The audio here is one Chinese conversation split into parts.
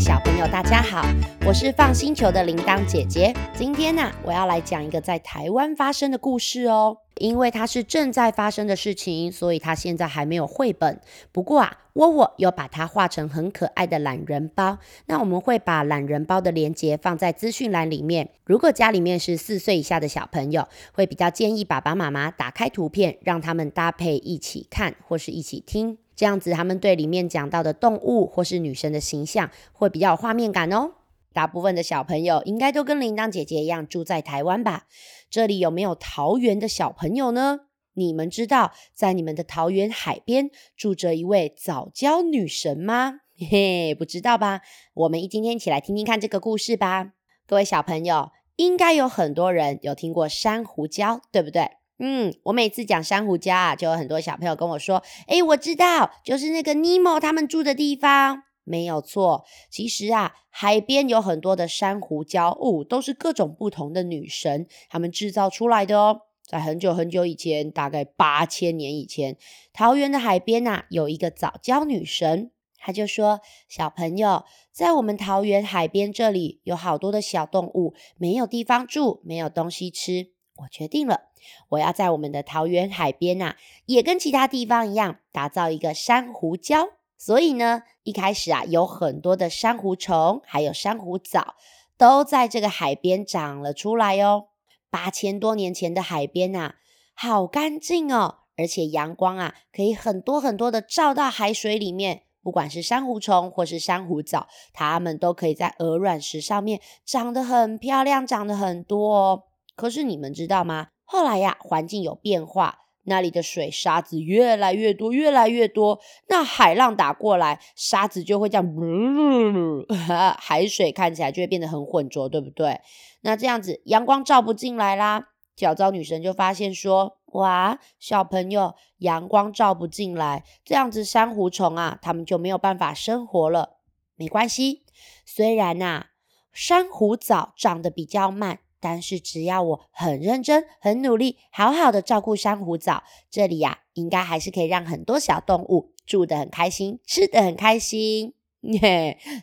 小朋友，大家好，我是放星球的铃铛姐姐。今天呢，我要来讲一个在台湾发生的故事哦。因为它是正在发生的事情，所以它现在还没有绘本。不过啊，窝窝有把它画成很可爱的懒人包。那我们会把懒人包的链接放在资讯栏里面。如果家里面是四岁以下的小朋友，会比较建议爸爸妈妈打开图片，让他们搭配一起看或是一起听。这样子，他们对里面讲到的动物或是女神的形象会比较有画面感哦。大部分的小朋友应该都跟铃铛姐姐一样住在台湾吧？这里有没有桃园的小朋友呢？你们知道在你们的桃园海边住着一位早教女神吗？嘿嘿，不知道吧？我们一今天一起来听听看这个故事吧。各位小朋友，应该有很多人有听过珊瑚礁，对不对？嗯，我每次讲珊瑚礁啊，就有很多小朋友跟我说：“诶，我知道，就是那个尼莫他们住的地方。”没有错，其实啊，海边有很多的珊瑚礁物，都是各种不同的女神他们制造出来的哦。在很久很久以前，大概八千年以前，桃园的海边呐，有一个早教女神，她就说：“小朋友，在我们桃园海边这里，有好多的小动物，没有地方住，没有东西吃。”我决定了，我要在我们的桃园海边呐，也跟其他地方一样，打造一个珊瑚礁。所以呢，一开始啊，有很多的珊瑚虫，还有珊瑚藻，都在这个海边长了出来哦。八千多年前的海边呐，好干净哦，而且阳光啊，可以很多很多的照到海水里面。不管是珊瑚虫或是珊瑚藻，它们都可以在鹅卵石上面长得很漂亮，长得很多哦。可是你们知道吗？后来呀，环境有变化，那里的水沙子越来越多，越来越多。那海浪打过来，沙子就会这样，海水看起来就会变得很浑浊，对不对？那这样子，阳光照不进来啦。小昭女神就发现说：“哇，小朋友，阳光照不进来，这样子珊瑚虫啊，它们就没有办法生活了。没关系，虽然呐，珊瑚藻长得比较慢。”但是只要我很认真、很努力，好好的照顾珊瑚藻，这里呀，应该还是可以让很多小动物住得很开心，吃得很开心。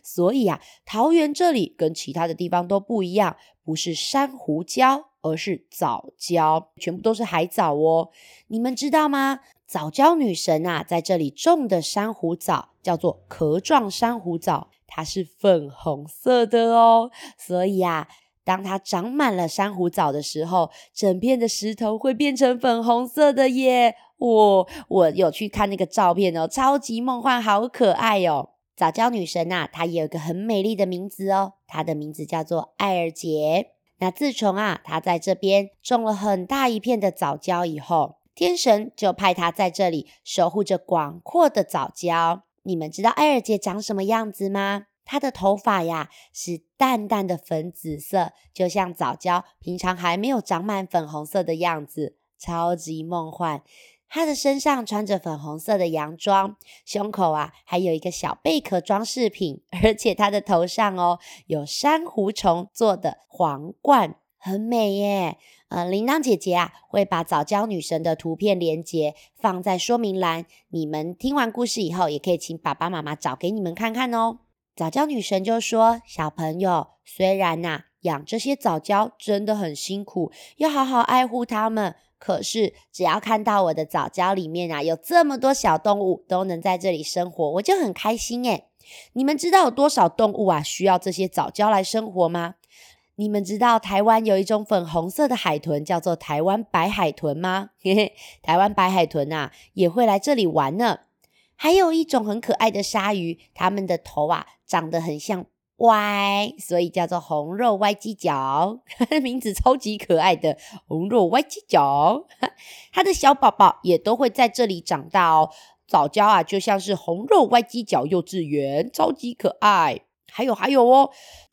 所以啊，桃园这里跟其他的地方都不一样，不是珊瑚礁，而是藻礁，全部都是海藻哦。你们知道吗？藻礁女神啊，在这里种的珊瑚藻叫做壳状珊瑚藻，它是粉红色的哦。所以啊。当它长满了珊瑚藻的时候，整片的石头会变成粉红色的耶！我我有去看那个照片哦，超级梦幻，好可爱哦！藻礁女神呐，她也有个很美丽的名字哦，她的名字叫做艾尔杰。那自从啊，她在这边种了很大一片的藻礁以后，天神就派她在这里守护着广阔的藻礁。你们知道艾尔杰长什么样子吗？她的头发呀是淡淡的粉紫色，就像早教平常还没有长满粉红色的样子，超级梦幻。她的身上穿着粉红色的洋装，胸口啊还有一个小贝壳装饰品，而且她的头上哦有珊瑚虫做的皇冠，很美耶。呃，铃铛姐姐啊会把早教女神的图片连接放在说明栏，你们听完故事以后也可以请爸爸妈妈找给你们看看哦。早教女神就说：“小朋友，虽然呐养这些早教真的很辛苦，要好好爱护它们。可是只要看到我的早教里面啊有这么多小动物都能在这里生活，我就很开心诶你们知道有多少动物啊需要这些早教来生活吗？你们知道台湾有一种粉红色的海豚叫做台湾白海豚吗？嘿嘿，台湾白海豚啊也会来这里玩呢。”还有一种很可爱的鲨鱼，它们的头啊长得很像歪，所以叫做红肉歪鸡脚。名字超级可爱的红肉歪鸡脚，它的小宝宝也都会在这里长大哦。早教啊，就像是红肉歪鸡脚幼稚园，超级可爱。还有还有哦，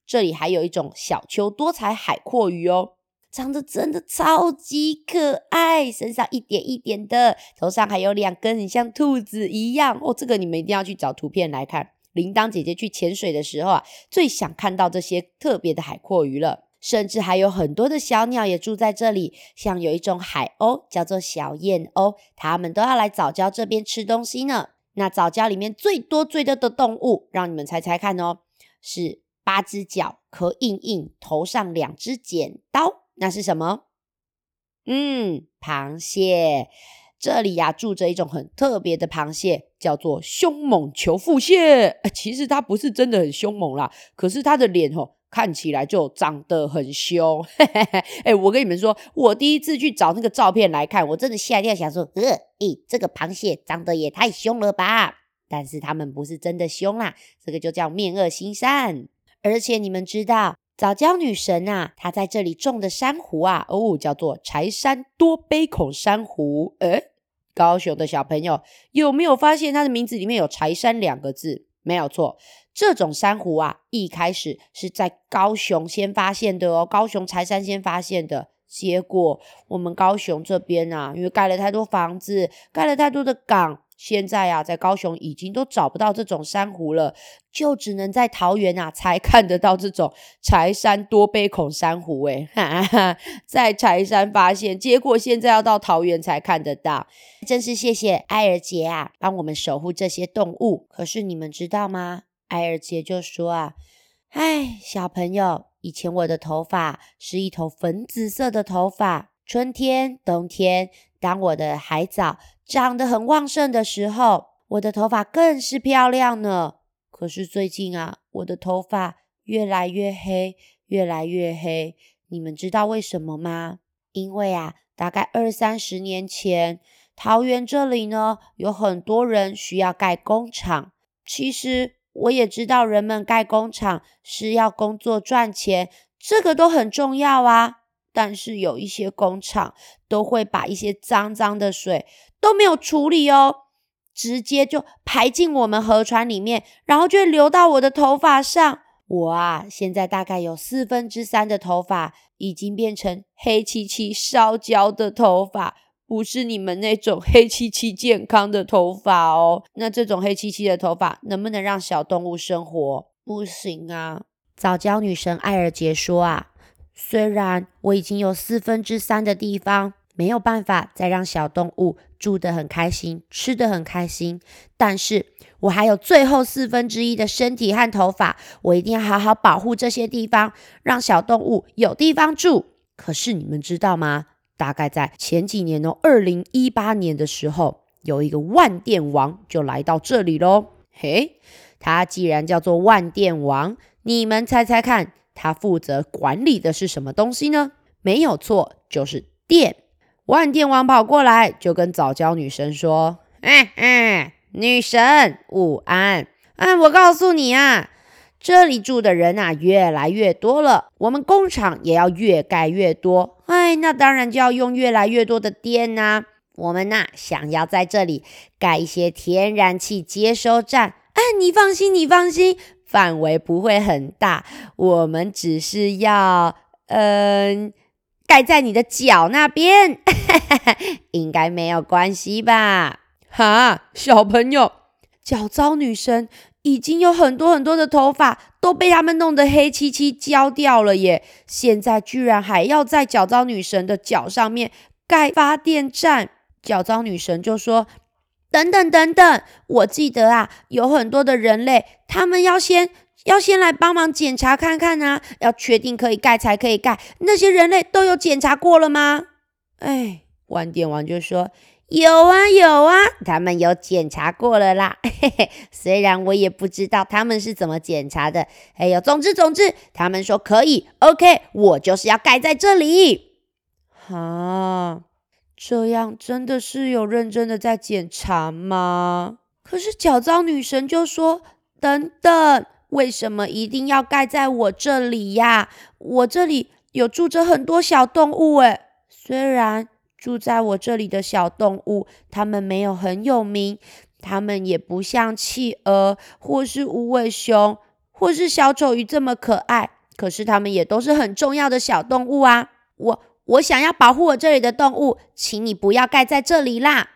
这里还有一种小丘多彩海阔鱼哦。长得真的超级可爱，身上一点一点的，头上还有两根很像兔子一样哦。这个你们一定要去找图片来看。铃铛姐姐去潜水的时候啊，最想看到这些特别的海阔鱼了。甚至还有很多的小鸟也住在这里，像有一种海鸥叫做小燕鸥，它们都要来藻礁这边吃东西呢。那藻礁里面最多最多的动物，让你们猜猜看哦，是八只脚，壳硬硬，头上两只剪刀，那是什么？嗯，螃蟹。这里呀住着一种很特别的螃蟹，叫做凶猛球腹蟹。其实它不是真的很凶猛啦，可是它的脸吼看起来就长得很凶。哎，我跟你们说，我第一次去找那个照片来看，我真的吓一跳，想说，呃，咦，这个螃蟹长得也太凶了吧？但是它们不是真的凶啦，这个就叫面恶心善。而且你们知道？早教女神啊，她在这里种的珊瑚啊，哦，叫做柴山多杯孔珊瑚。诶高雄的小朋友有没有发现它的名字里面有柴山两个字？没有错，这种珊瑚啊，一开始是在高雄先发现的哦，高雄柴山先发现的。结果我们高雄这边啊，因为盖了太多房子，盖了太多的港。现在啊，在高雄已经都找不到这种珊瑚了，就只能在桃园啊才 看得到这种柴山多杯孔珊瑚。哎，在柴山发现，结果现在要到桃园才看得到，真是谢谢艾尔杰啊，帮我们守护这些动物。可是你们知道吗？艾尔杰就说啊，哎，小朋友，以前我的头发是一头粉紫色的头发，春天、冬天，当我的海藻。长得很旺盛的时候，我的头发更是漂亮呢。可是最近啊，我的头发越来越黑，越来越黑。你们知道为什么吗？因为啊，大概二三十年前，桃园这里呢，有很多人需要盖工厂。其实我也知道，人们盖工厂是要工作赚钱，这个都很重要啊。但是有一些工厂都会把一些脏脏的水都没有处理哦，直接就排进我们河川里面，然后就流到我的头发上。我啊，现在大概有四分之三的头发已经变成黑漆漆烧焦的头发，不是你们那种黑漆漆健康的头发哦。那这种黑漆漆的头发能不能让小动物生活？不行啊。早教女神艾尔杰说啊。虽然我已经有四分之三的地方没有办法再让小动物住得很开心、吃得很开心，但是我还有最后四分之一的身体和头发，我一定要好好保护这些地方，让小动物有地方住。可是你们知道吗？大概在前几年哦，二零一八年的时候，有一个万电王就来到这里喽。嘿，他既然叫做万电王，你们猜猜看？他负责管理的是什么东西呢？没有错，就是电。万电王跑过来，就跟早教女神说：“哎哎，女神午安！哎，我告诉你啊，这里住的人啊越来越多了，我们工厂也要越盖越多。哎，那当然就要用越来越多的电呐。我们呐想要在这里盖一些天然气接收站。哎，你放心，你放心。”范围不会很大，我们只是要，嗯，盖在你的脚那边，应该没有关系吧？哈，小朋友，脚糟女神已经有很多很多的头发都被他们弄得黑漆漆焦掉了耶，现在居然还要在脚糟女神的脚上面盖发电站，脚糟女神就说。等等等等，我记得啊，有很多的人类，他们要先要先来帮忙检查看看啊，要确定可以盖才可以盖。那些人类都有检查过了吗？哎，万电王就说有啊有啊，他们有检查过了啦。嘿嘿，虽然我也不知道他们是怎么检查的。哎呦，总之总之，他们说可以，OK，我就是要盖在这里。好。这样真的是有认真的在检查吗？可是脚糟女神就说：“等等，为什么一定要盖在我这里呀？我这里有住着很多小动物诶，虽然住在我这里的小动物，它们没有很有名，它们也不像企鹅或是无尾熊或是小丑鱼这么可爱，可是它们也都是很重要的小动物啊！我。”我想要保护我这里的动物，请你不要盖在这里啦！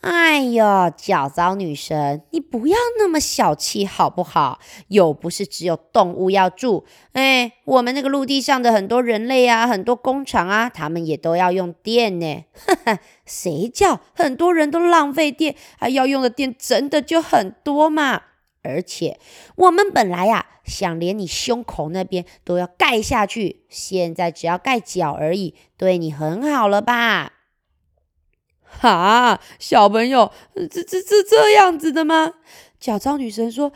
哎呦，脚糟女神，你不要那么小气好不好？又不是只有动物要住，哎，我们那个陆地上的很多人类啊，很多工厂啊，他们也都要用电呢。哈哈，谁叫很多人都浪费电，还要用的电真的就很多嘛？而且我们本来呀想连你胸口那边都要盖下去，现在只要盖脚而已，对你很好了吧？哈，小朋友，这这这这样子的吗？脚糟女神说：“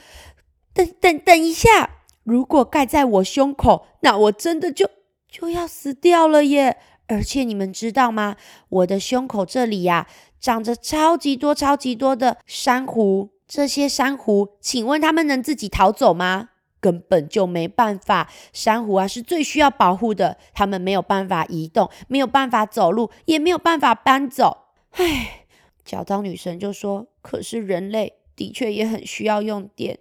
等等等一下，如果盖在我胸口，那我真的就就要死掉了耶！而且你们知道吗？我的胸口这里呀，长着超级多、超级多的珊瑚。”这些珊瑚，请问他们能自己逃走吗？根本就没办法。珊瑚啊，是最需要保护的，他们没有办法移动，没有办法走路，也没有办法搬走。唉，脚糟女神就说：“可是人类的确也很需要用电。”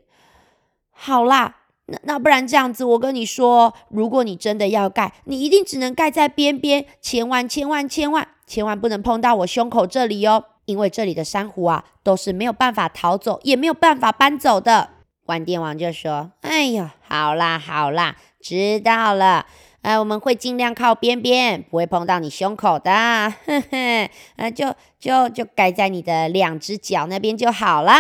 好啦，那那不然这样子，我跟你说，如果你真的要盖，你一定只能盖在边边，千万千万千万千万不能碰到我胸口这里哦。因为这里的珊瑚啊，都是没有办法逃走，也没有办法搬走的。万电王就说：“哎呀，好啦好啦，知道了。哎，我们会尽量靠边边，不会碰到你胸口的。呵呵，啊，就就就盖在你的两只脚那边就好了。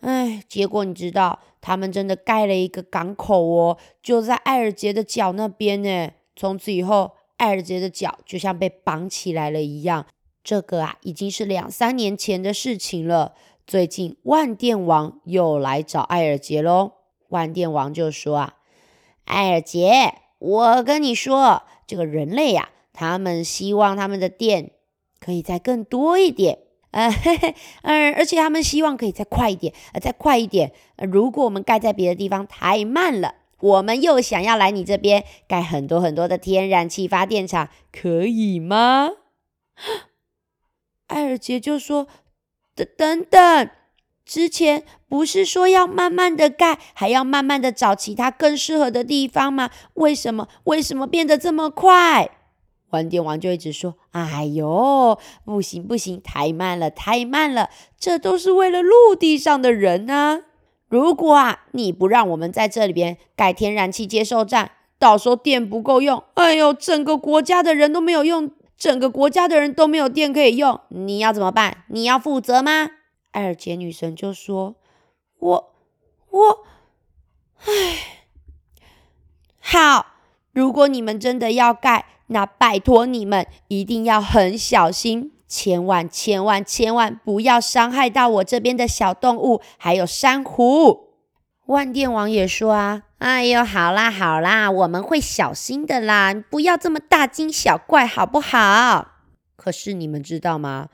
哎，结果你知道，他们真的盖了一个港口哦，就在艾尔杰的脚那边呢。从此以后，艾尔杰的脚就像被绑起来了一样。”这个啊，已经是两三年前的事情了。最近万电王又来找艾尔杰喽。万电王就说啊：“艾尔杰，我跟你说，这个人类呀，他们希望他们的电可以再更多一点，呃，嗯，而且他们希望可以再快一点，呃，再快一点。如果我们盖在别的地方太慢了，我们又想要来你这边盖很多很多的天然气发电厂，可以吗？”艾尔杰就说：“等等等，之前不是说要慢慢的盖，还要慢慢的找其他更适合的地方吗？为什么？为什么变得这么快？”玩电王就一直说：“哎呦，不行不行，太慢了，太慢了！这都是为了陆地上的人呢。如果啊，你不让我们在这里边盖天然气接收站，到时候电不够用，哎呦，整个国家的人都没有用。”整个国家的人都没有电可以用，你要怎么办？你要负责吗？艾尔杰女神就说：“我，我，唉，好，如果你们真的要盖，那拜托你们一定要很小心，千万千万千万不要伤害到我这边的小动物，还有珊瑚。”万电王也说啊，哎呦，好啦好啦，我们会小心的啦，不要这么大惊小怪，好不好？可是你们知道吗？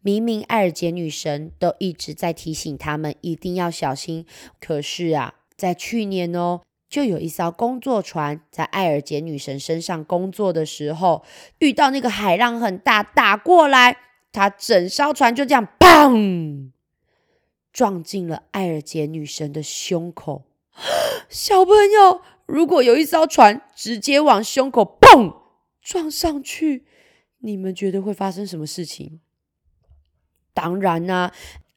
明明艾尔杰女神都一直在提醒他们一定要小心，可是啊，在去年哦，就有一艘工作船在艾尔杰女神身上工作的时候，遇到那个海浪很大，打过来，它整艘船就这样砰。撞进了艾尔杰女神的胸口。小朋友，如果有一艘船直接往胸口嘣撞上去，你们觉得会发生什么事情？当然啦，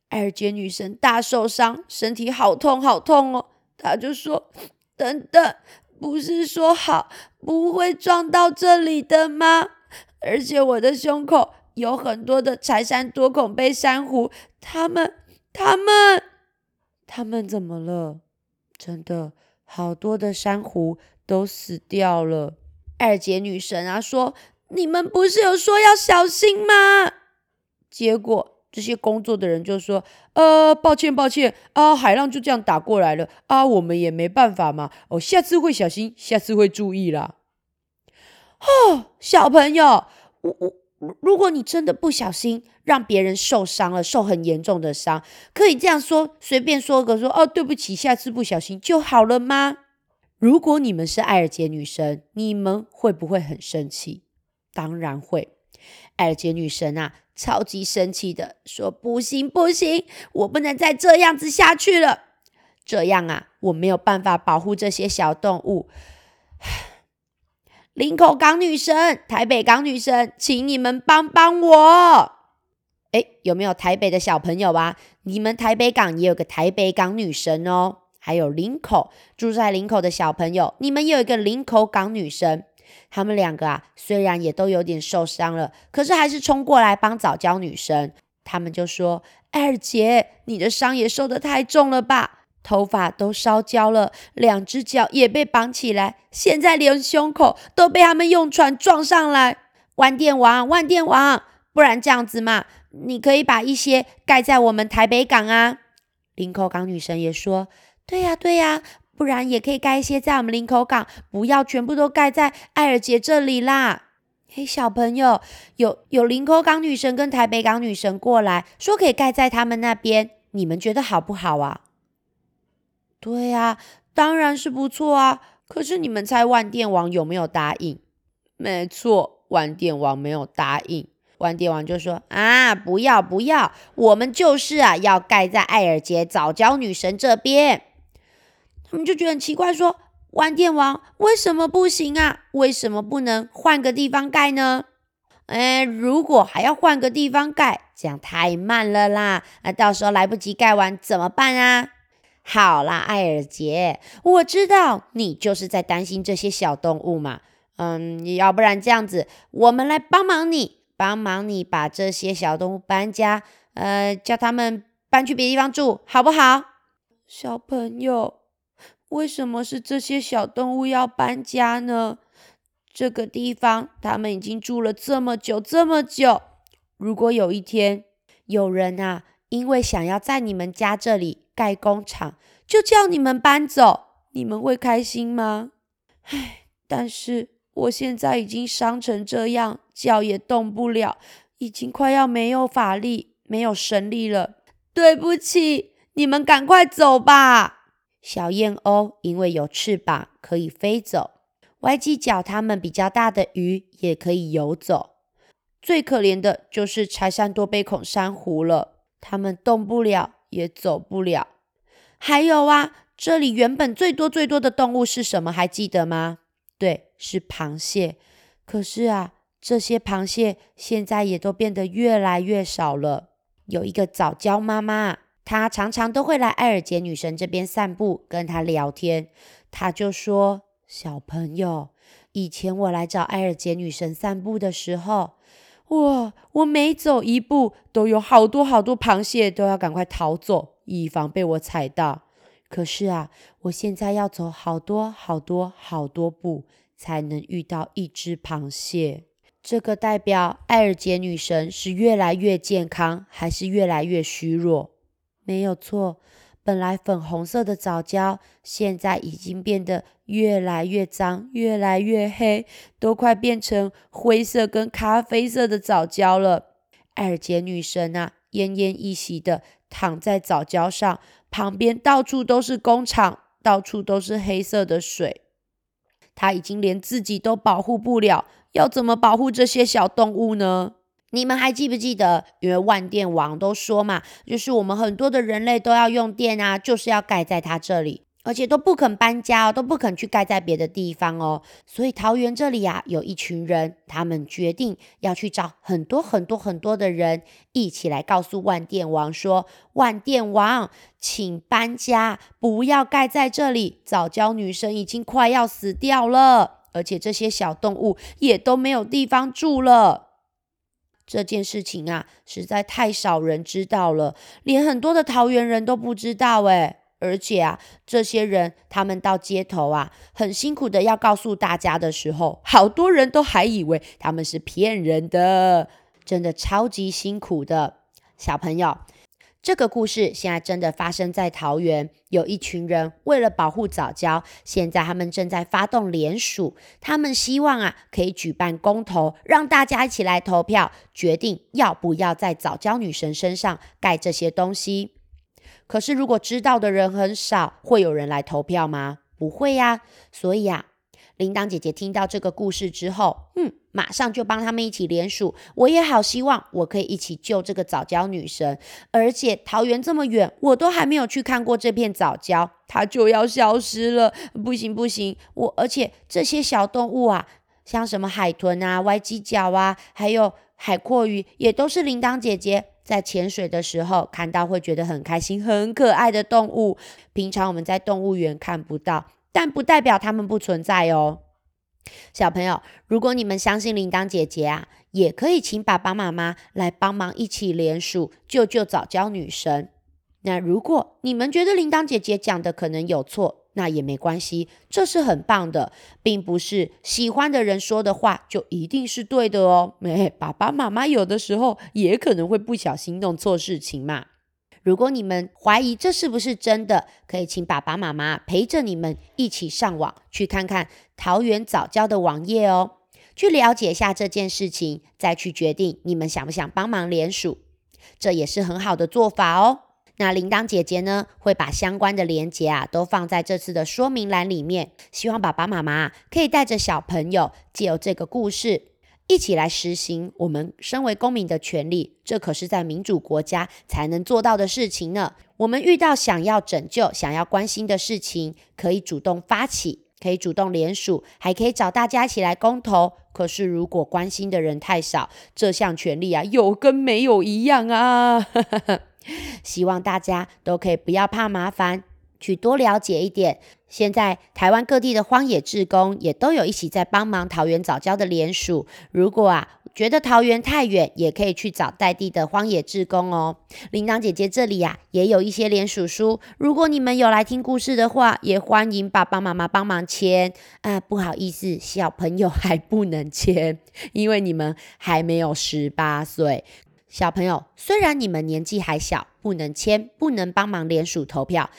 艾尔杰女神大受伤，身体好痛好痛哦。她就说：“等等，不是说好不会撞到这里的吗？而且我的胸口有很多的柴山多孔贝珊瑚，它们……”他们，他们怎么了？真的，好多的珊瑚都死掉了。二姐女神啊，说你们不是有说要小心吗？结果这些工作的人就说：“呃，抱歉，抱歉啊，海浪就这样打过来了啊，我们也没办法嘛。哦，下次会小心，下次会注意啦。”哦，小朋友，我我。如果你真的不小心让别人受伤了，受很严重的伤，可以这样说，随便说个说哦，对不起，下次不小心就好了吗？如果你们是艾尔杰女神，你们会不会很生气？当然会。艾尔杰女神啊，超级生气的说：“不行不行，我不能再这样子下去了。这样啊，我没有办法保护这些小动物。”林口港女神、台北港女神，请你们帮帮我！哎，有没有台北的小朋友啊？你们台北港也有个台北港女神哦。还有林口住在林口的小朋友，你们也有一个林口港女神。他们两个啊，虽然也都有点受伤了，可是还是冲过来帮早教女神。他们就说：“艾尔杰，你的伤也受得太重了吧？头发都烧焦了，两只脚也被绑起来，现在连胸口都被他们用船撞上来。万电王，万电王，不然这样子嘛，你可以把一些盖在我们台北港啊。林口港女神也说：“对呀，对呀，不然也可以盖一些在我们林口港，不要全部都盖在艾尔杰这里啦。”嘿，小朋友，有有林口港女神跟台北港女神过来说可以盖在他们那边，你们觉得好不好啊？对呀，当然是不错啊。可是你们猜万电王有没有答应？没错，万电王没有答应。万电王就说：“啊，不要不要，我们就是啊，要盖在艾尔杰早教女神这边。”他们就觉得很奇怪，说。万电王为什么不行啊？为什么不能换个地方盖呢？哎，如果还要换个地方盖，这样太慢了啦！那到时候来不及盖完怎么办啊？好啦，艾尔杰，我知道你就是在担心这些小动物嘛。嗯，要不然这样子，我们来帮忙你，帮忙你把这些小动物搬家，呃，叫他们搬去别地方住，好不好？小朋友。为什么是这些小动物要搬家呢？这个地方他们已经住了这么久这么久。如果有一天有人啊，因为想要在你们家这里盖工厂，就叫你们搬走，你们会开心吗？唉，但是我现在已经伤成这样，脚也动不了，已经快要没有法力、没有神力了。对不起，你们赶快走吧。小燕鸥因为有翅膀可以飞走，歪犄角它们比较大的鱼也可以游走。最可怜的就是柴山多杯孔珊瑚了，它们动不了也走不了。还有啊，这里原本最多最多的动物是什么？还记得吗？对，是螃蟹。可是啊，这些螃蟹现在也都变得越来越少了。有一个早教妈妈。她常常都会来艾尔杰女神这边散步，跟她聊天。她就说：“小朋友，以前我来找艾尔杰女神散步的时候，哇，我每走一步都有好多好多螃蟹都要赶快逃走，以防被我踩到。可是啊，我现在要走好多好多好多步才能遇到一只螃蟹。这个代表艾尔杰女神是越来越健康，还是越来越虚弱？”没有错，本来粉红色的藻礁，现在已经变得越来越脏，越来越黑，都快变成灰色跟咖啡色的藻礁了。艾尔杰女神啊，奄奄一息的躺在藻礁上，旁边到处都是工厂，到处都是黑色的水。她已经连自己都保护不了，要怎么保护这些小动物呢？你们还记不记得？因为万电王都说嘛，就是我们很多的人类都要用电啊，就是要盖在它这里，而且都不肯搬家哦，都不肯去盖在别的地方哦。所以桃园这里呀，有一群人，他们决定要去找很多很多很多的人，一起来告诉万电王说：“万电王，请搬家，不要盖在这里。早教女神已经快要死掉了，而且这些小动物也都没有地方住了。”这件事情啊，实在太少人知道了，连很多的桃园人都不知道诶而且啊，这些人他们到街头啊，很辛苦的要告诉大家的时候，好多人都还以为他们是骗人的，真的超级辛苦的小朋友。这个故事现在真的发生在桃园，有一群人为了保护早教，现在他们正在发动联署，他们希望啊可以举办公投，让大家一起来投票，决定要不要在早教女神身上盖这些东西。可是如果知道的人很少，会有人来投票吗？不会呀，所以啊。铃铛姐姐听到这个故事之后，嗯，马上就帮他们一起联署。我也好希望我可以一起救这个早教女神。而且桃园这么远，我都还没有去看过这片早教，它就要消失了。不行不行，我而且这些小动物啊，像什么海豚啊、歪犄角啊，还有海阔鱼，也都是铃铛姐姐在潜水的时候看到会觉得很开心、很可爱的动物。平常我们在动物园看不到。但不代表它们不存在哦，小朋友，如果你们相信铃铛姐姐啊，也可以请爸爸妈妈来帮忙一起联署救救早教女神。那如果你们觉得铃铛姐姐讲的可能有错，那也没关系，这是很棒的，并不是喜欢的人说的话就一定是对的哦。哎，爸爸妈妈有的时候也可能会不小心弄错事情嘛。如果你们怀疑这是不是真的，可以请爸爸妈妈陪着你们一起上网去看看桃园早教的网页哦，去了解一下这件事情，再去决定你们想不想帮忙联署，这也是很好的做法哦。那铃铛姐姐呢，会把相关的连结啊，都放在这次的说明栏里面，希望爸爸妈妈可以带着小朋友，借由这个故事，一起来实行我们身为公民的权利。这可是在民主国家才能做到的事情呢。我们遇到想要拯救、想要关心的事情，可以主动发起，可以主动联署，还可以找大家一起来公投。可是如果关心的人太少，这项权利啊，有跟没有一样啊。希望大家都可以不要怕麻烦，去多了解一点。现在台湾各地的荒野志工也都有一起在帮忙桃园早教的联署。如果啊觉得桃园太远，也可以去找在地的荒野志工哦。铃铛姐姐这里呀也有一些联署书，如果你们有来听故事的话，也欢迎爸爸妈妈帮忙签。啊，不好意思，小朋友还不能签，因为你们还没有十八岁。小朋友，虽然你们年纪还小，不能签，不能帮忙联署投票，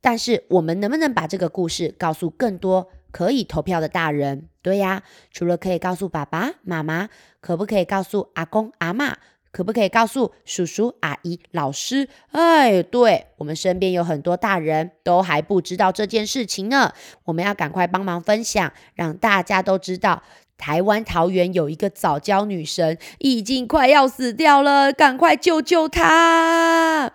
但是我们能不能把这个故事告诉更多可以投票的大人？对呀，除了可以告诉爸爸妈妈，可不可以告诉阿公阿妈？可不可以告诉叔叔阿姨、老师？哎，对我们身边有很多大人都还不知道这件事情呢，我们要赶快帮忙分享，让大家都知道。台湾桃园有一个早教女神，已经快要死掉了，赶快救救她！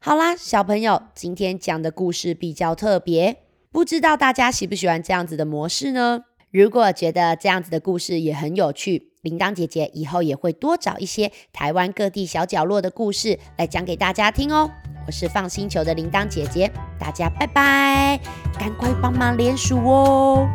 好啦，小朋友，今天讲的故事比较特别，不知道大家喜不喜欢这样子的模式呢？如果觉得这样子的故事也很有趣，铃铛姐姐以后也会多找一些台湾各地小角落的故事来讲给大家听哦。我是放星球的铃铛姐姐，大家拜拜，赶快帮忙连署哦！